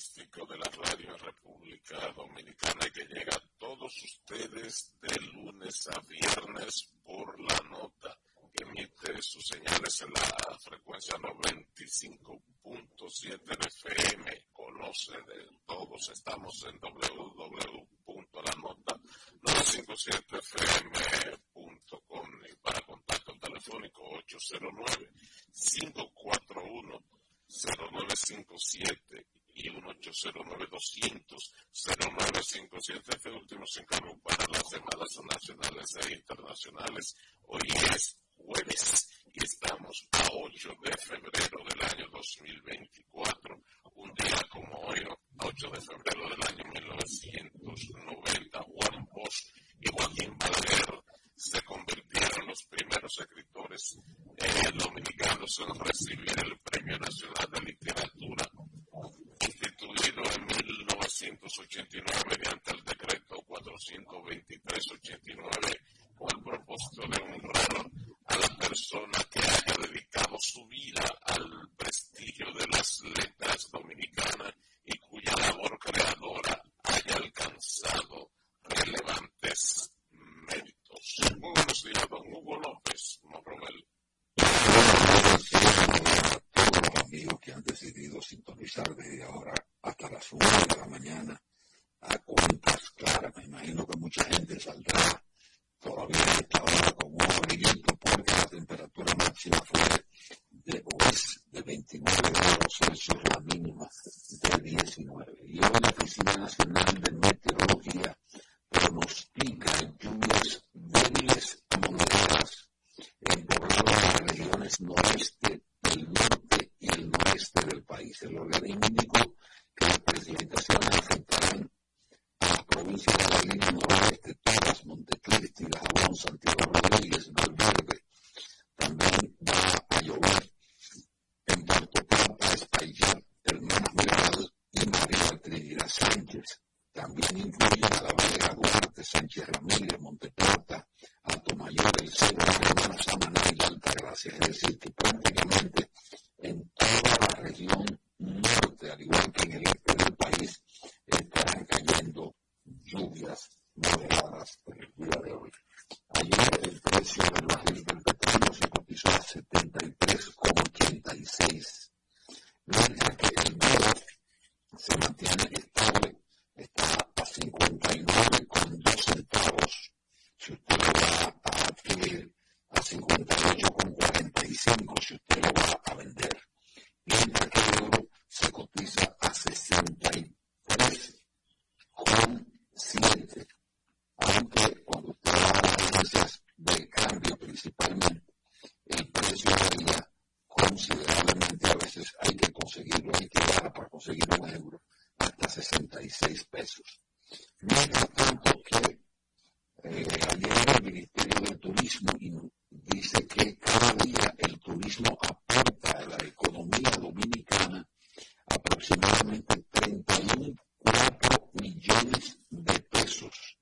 de la Radio República Dominicana y que llega a todos ustedes de lunes a viernes por la nota emite sus señales en la frecuencia 95.7 FM. Conoce de todos, estamos en W internacionales. Hoy es jueves y estamos a 8 de febrero del año 2024, un día como hoy, 8 de febrero del año 1990, Juan Bosch y Joaquín Balaguer se convirtieron los primeros escritores eh, dominicanos en recibir el Premio Nacional de Literatura, instituido en 1989 mediante el decreto 42389 con el propósito de honrar a la persona que haya beginning mientras tanto que eh, ayer el Ministerio de Turismo dice que cada día el turismo aporta a la economía dominicana aproximadamente 31.4 millones de pesos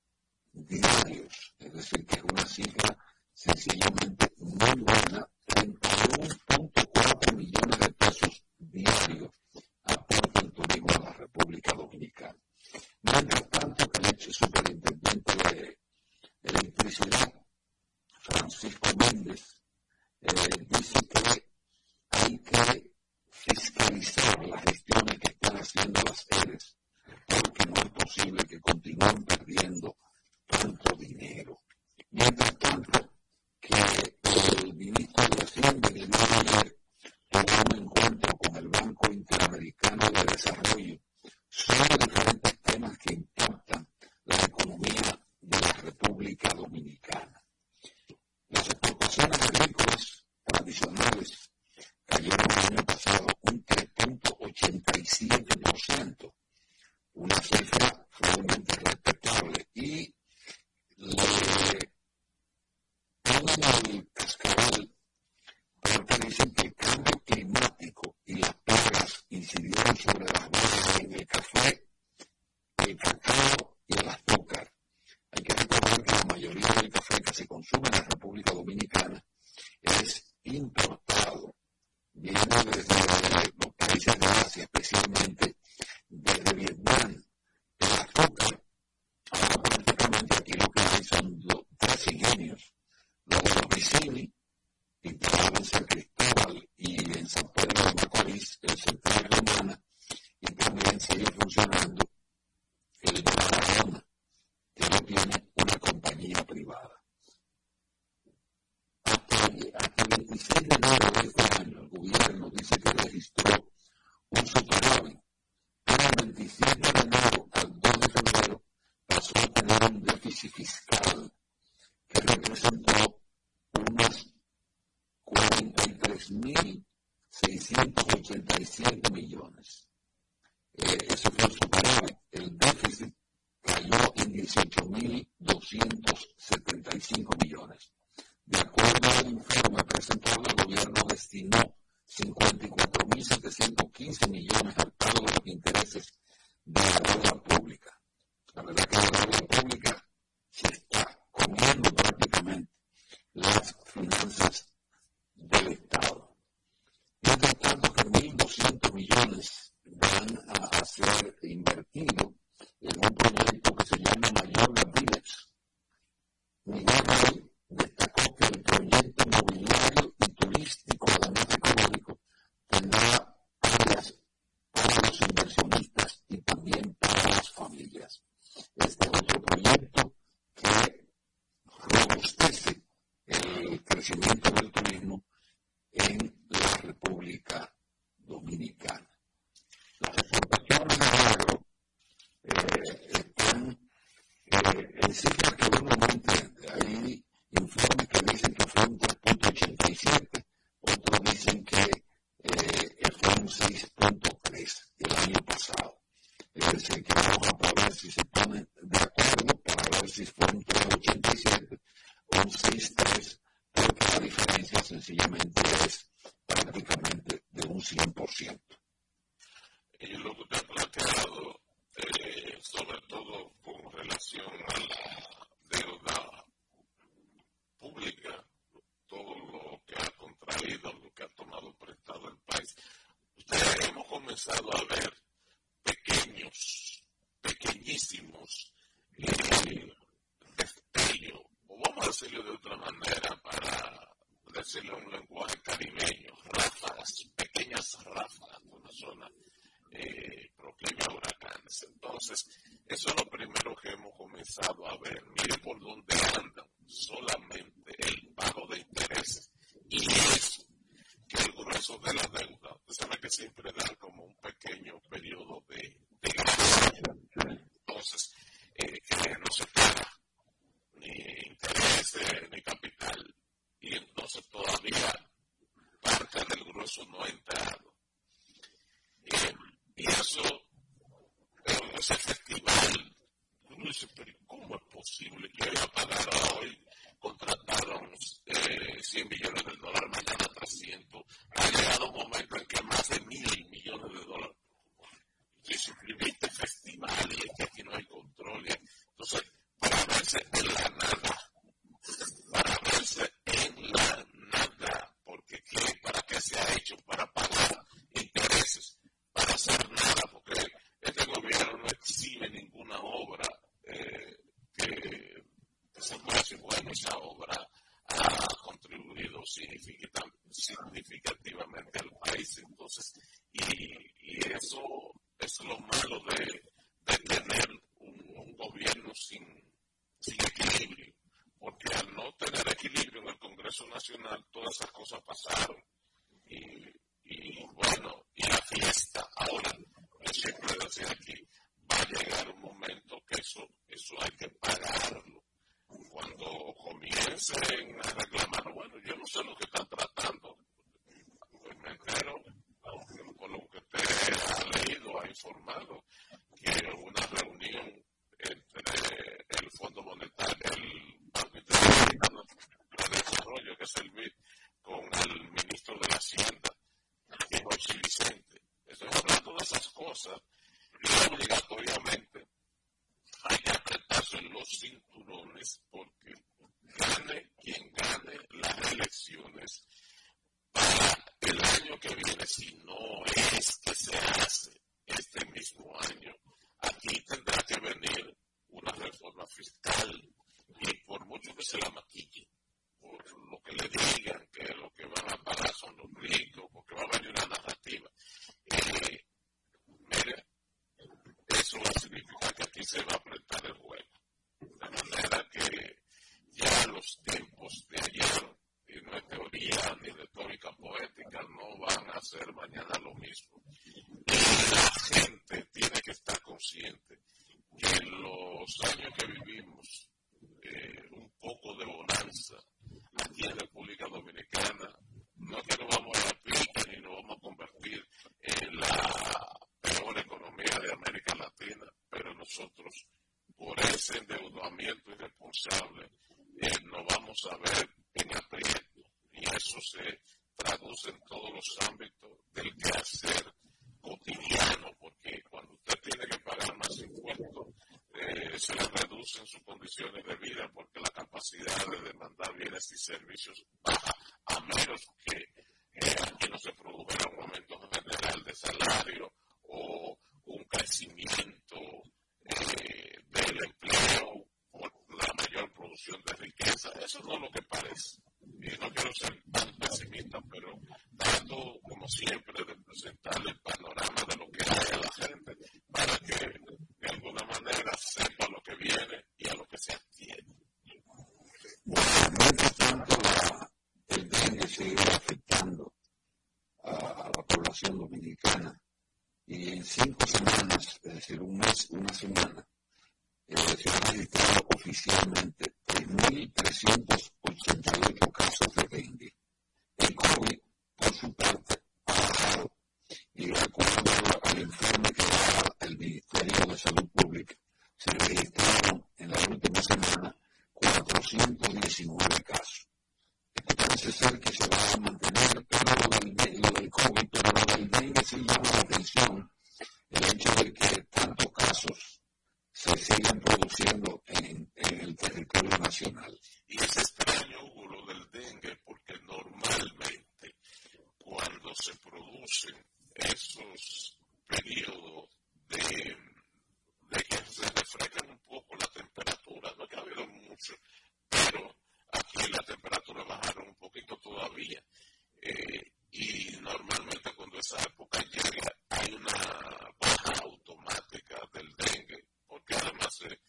diarios, es decir, que es una cifra sencillamente muy buena, 31.4 millones de pesos diarios aporta el turismo a la República Dominicana. Mientras It's a good adicionales diciembre de enero al 2 de febrero pasó a tener un déficit fiscal que representó unos 43.687 millones. Eh, eso fue superado. El déficit cayó en 18.275 millones. De acuerdo al informe presentado, el gobierno destinó 54.715 millones al pago de los intereses de la deuda pública. La verdad que la deuda pública se está comiendo prácticamente las finanzas del Estado. Mientras tanto, que 1.200 millones van a ser invertidos en un proyecto que se llama Mayor Village. Miguel destacó que el proyecto movilizado este otro proyecto que robustece el crecimiento ráfagas de una zona eh, proclive a huracanes. Entonces, eso es lo primero que hemos comenzado a ver. Mire por dónde andan solamente el pago de intereses. Y eso, que el grueso de la deuda, usted sabe que siempre dan como un pequeño periodo esa obra ha contribuido significativamente al país. Entonces, y, y eso es lo malo de, que viene, si no es que se hace este mismo año, aquí tendrá que venir una reforma fiscal y por mucho que se la maquille, por lo que le digan que lo que van a pagar son los ricos, porque va a haber una narrativa. Eh, mira, eso va a significar que aquí se va a apretar el juego. De manera que ya los tiempos de ayer y no es teoría ni retórica poética, no van a hacer mañana lo mismo. La gente tiene que estar consciente que en los años que vivimos, eh, un poco de bonanza aquí en República Dominicana, no es que nos vamos a la pica ni nos vamos a convertir en la peor economía de América Latina, pero nosotros, por ese endeudamiento irresponsable, eh, no vamos a ver en aprieto. Y eso se traduce en todos los ámbitos del quehacer cotidiano, porque cuando usted tiene que pagar más impuestos, eh, se le reducen sus condiciones de vida porque la capacidad de demandar bienes y servicios baja. según el caso. Este parece ser que se va a mantener, pero lo del, del COVID, pero lo del dengue sí llama la atención el hecho de que tantos casos se siguen produciendo en, el territorio nacional. Y es extraño lo del dengue, porque normalmente cuando se producen esos periodos de, que se refrescan un poco la temperatura, no que ha habido mucho, pero aquí la temperatura bajaron un poquito todavía. Eh, y normalmente cuando esa época llega hay una baja automática del dengue porque además eh,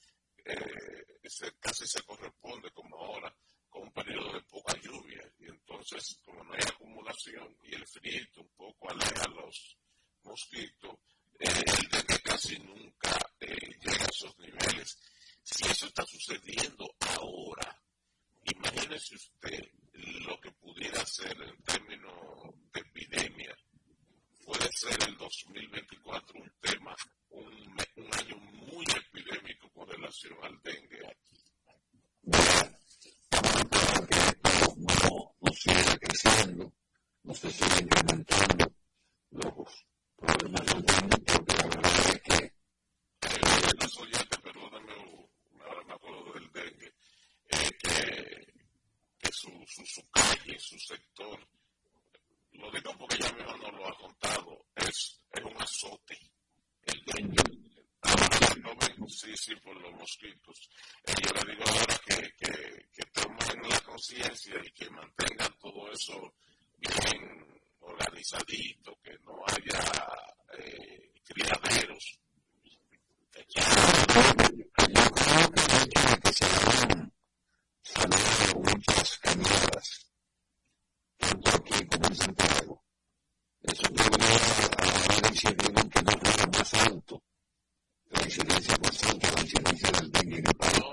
eh, casi se corresponde como ahora con un periodo de poca lluvia. Y entonces como no hay acumulación y el frío un poco aleja a los mosquitos el dengue casi nunca llega a esos niveles. Si eso está sucediendo ahora imagínese usted lo que pudiera ser en términos de epidemia. Puede ser el 2024 un tema, un, año muy epidémico con relación al dengue aquí. No sigue creciendo, no se sigue incrementando los problemas de la verdad es que. su, su calle, su sector. Lo digo porque ya mejor no lo ha contado. Es, un azote. El. Ahora no vengo, sí, por los mosquitos. Eh, yo le digo ahora que, que, tomen la conciencia y que mantengan todo eso bien organizadito, que no haya eh, criaderos saludo muchas caminadas, tanto aquí como en Santiago. Eso me lleva a la incidencia que no fuera más alto, la incidencia más constante, la incidencia del dengue en el país.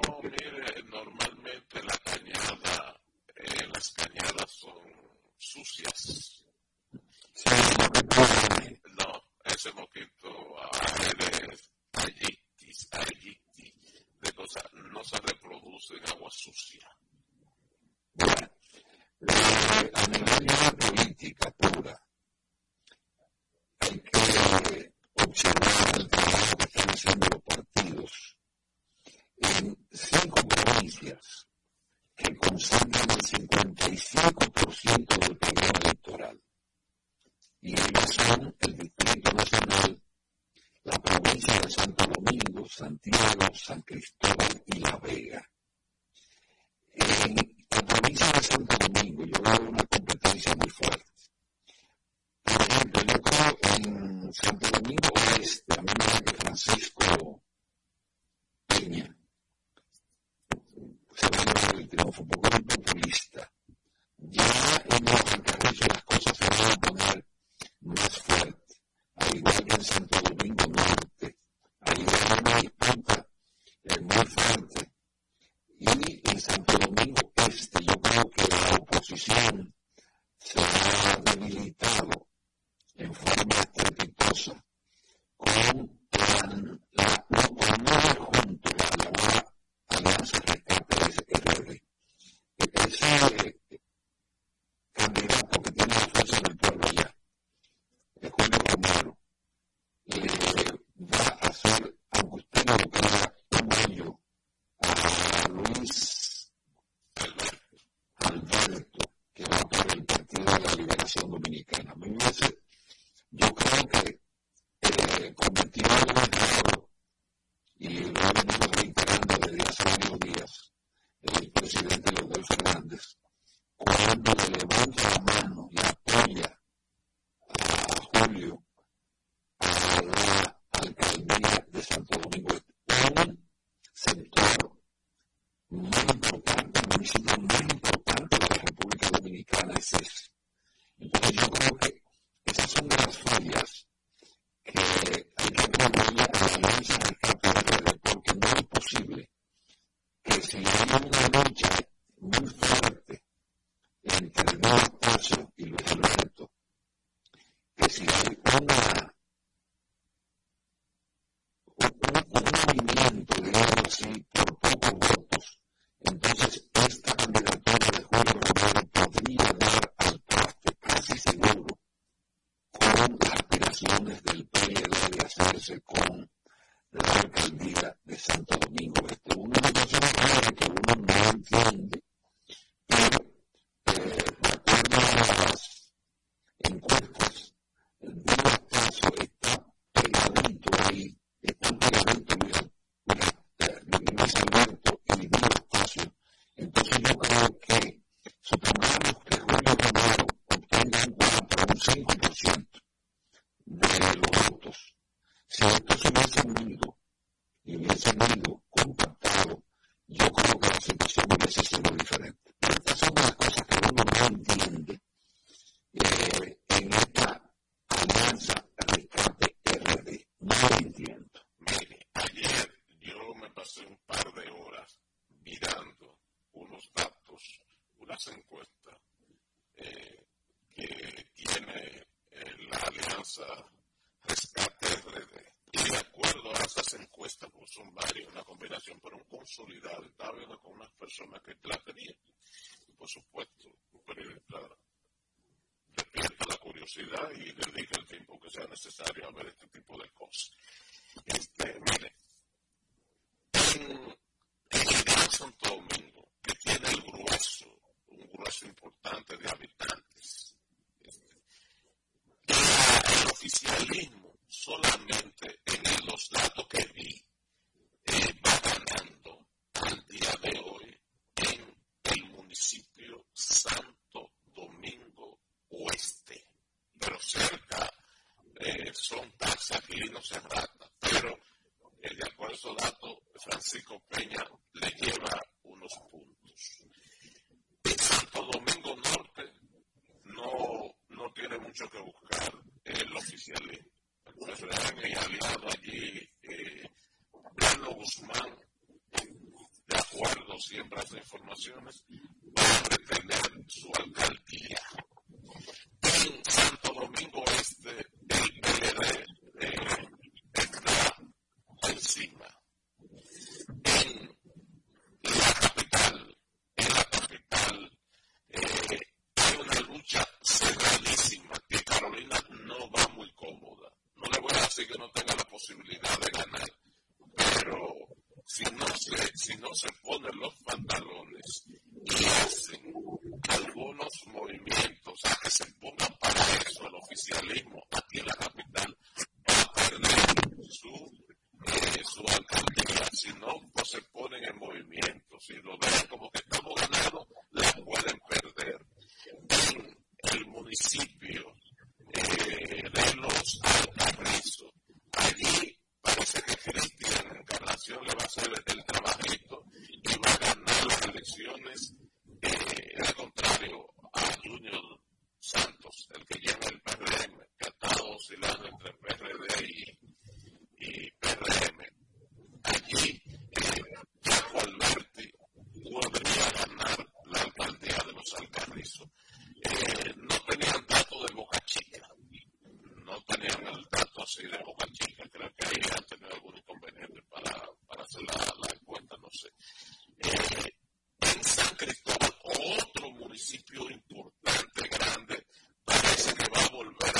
So no se rata, pero eh, de acuerdo a esos datos, Francisco Peña le lleva unos puntos. En Santo Domingo Norte no, no tiene mucho que buscar el oficialismo. Pues han aliado allí eh, Guzmán, de acuerdo siempre a informaciones, los pantalones.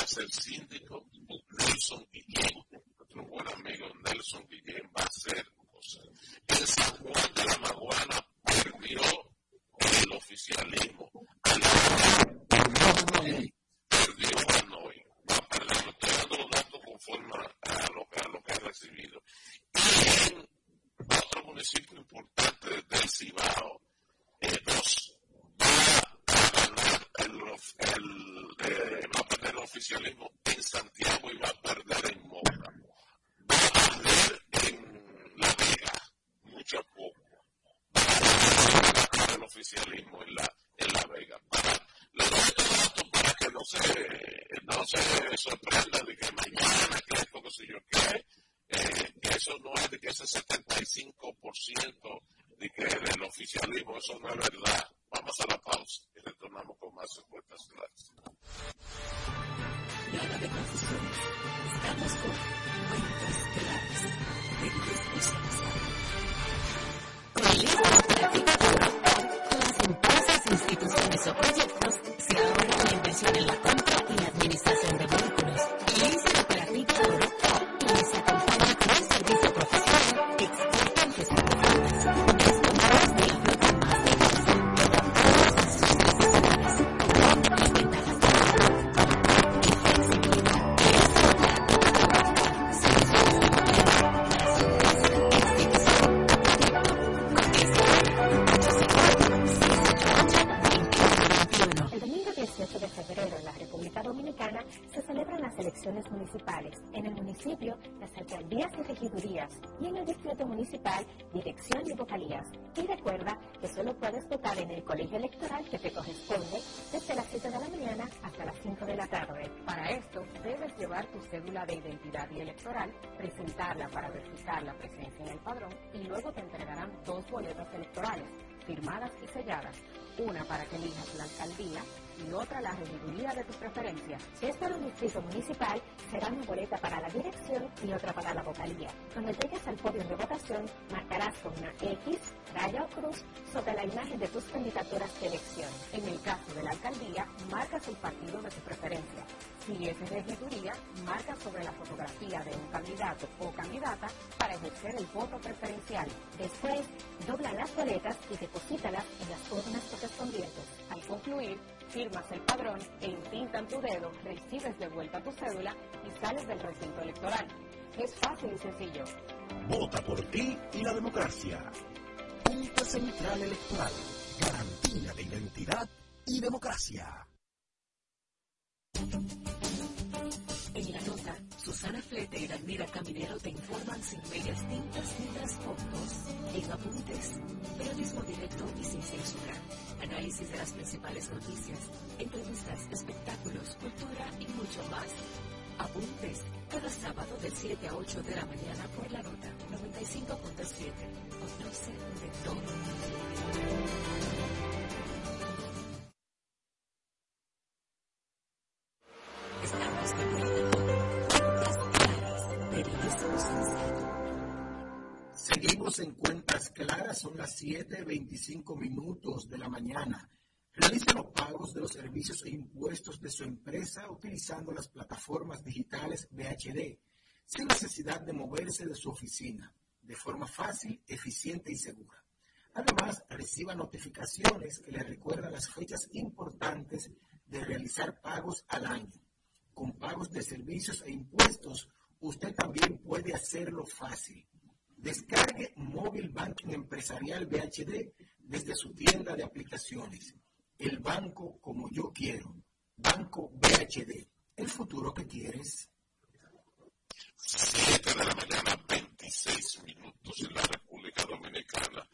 ser síndico, incluso Nelson una para que elijas la alcaldía y otra la regiduría de tu preferencia. Si es para un distrito municipal, será una boleta para la dirección y otra para la vocalía. Cuando llegues al podio de votación, marcarás con una X, raya o cruz sobre la imagen de tus candidaturas de elección. En el caso de la alcaldía, marcas el partido de tu preferencia. Si es regiduría, marca sobre la fotografía de un candidato o candidata para ejercer el voto preferencial. Después, dobla las boletas y deposítalas en las urnas correspondientes. Al concluir, firmas el padrón e intintan tu dedo, recibes de vuelta tu cédula y sales del recinto electoral. Es fácil y sencillo. Vota por ti y la democracia. Junta Central Electoral. Garantía de identidad y democracia. Susana Flete y Daniela Caminero te informan sin medias tintas ni trasfondos. En apuntes, periodismo directo y sin censura. Análisis de las principales noticias, entrevistas, espectáculos, cultura y mucho más. Apuntes, cada sábado de 7 a 8 de la mañana por la nota 95.7. Conoce de todo. Son las 7.25 minutos de la mañana. Realice los pagos de los servicios e impuestos de su empresa utilizando las plataformas digitales BHD, sin necesidad de moverse de su oficina, de forma fácil, eficiente y segura. Además, reciba notificaciones que le recuerdan las fechas importantes de realizar pagos al año. Con pagos de servicios e impuestos, usted también puede hacerlo fácil Descargue Móvil Banking Empresarial BHD desde su tienda de aplicaciones. El banco como yo quiero. Banco BHD. El futuro que quieres. 7 de la mañana, 26 minutos en la República Dominicana.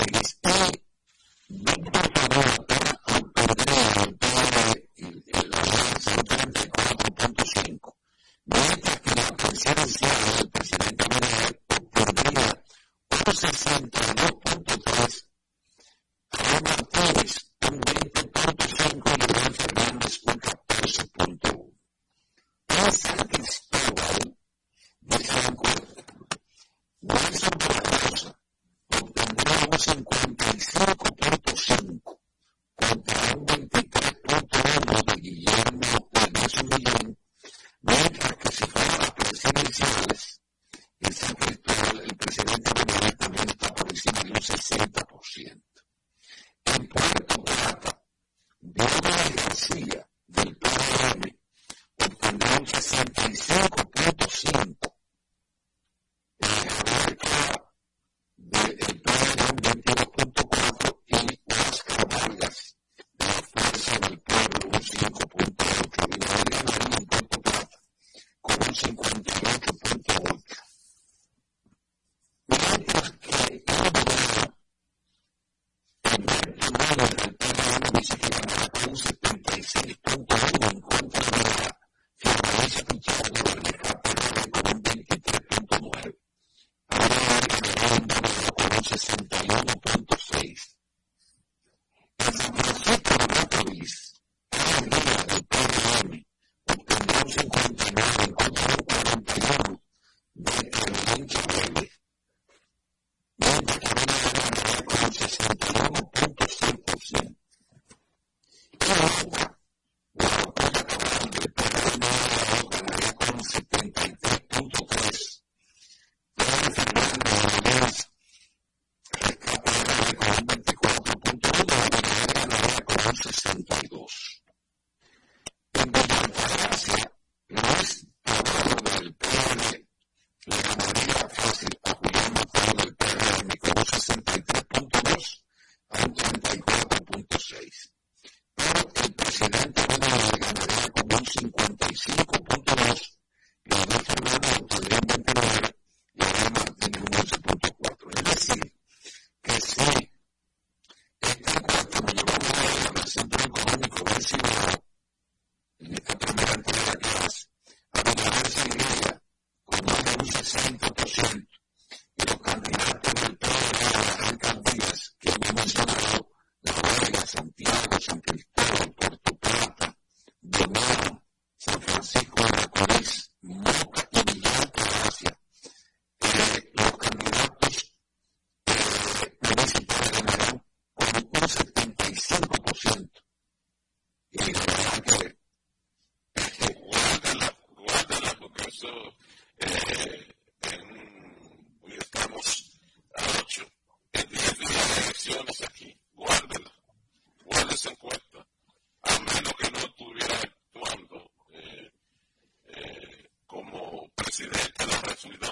ladies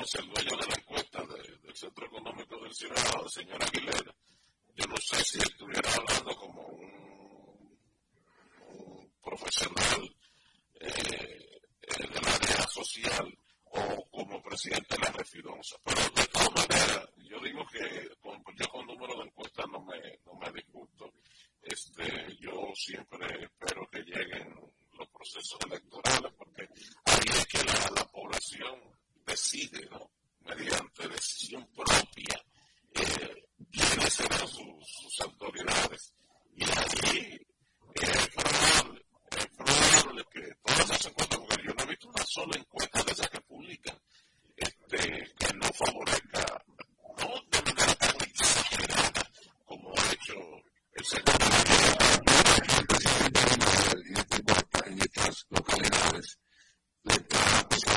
es el dueño de la encuesta del Centro Económico del Ciudad, señora Aguilera. Yo no sé si estuviera hablando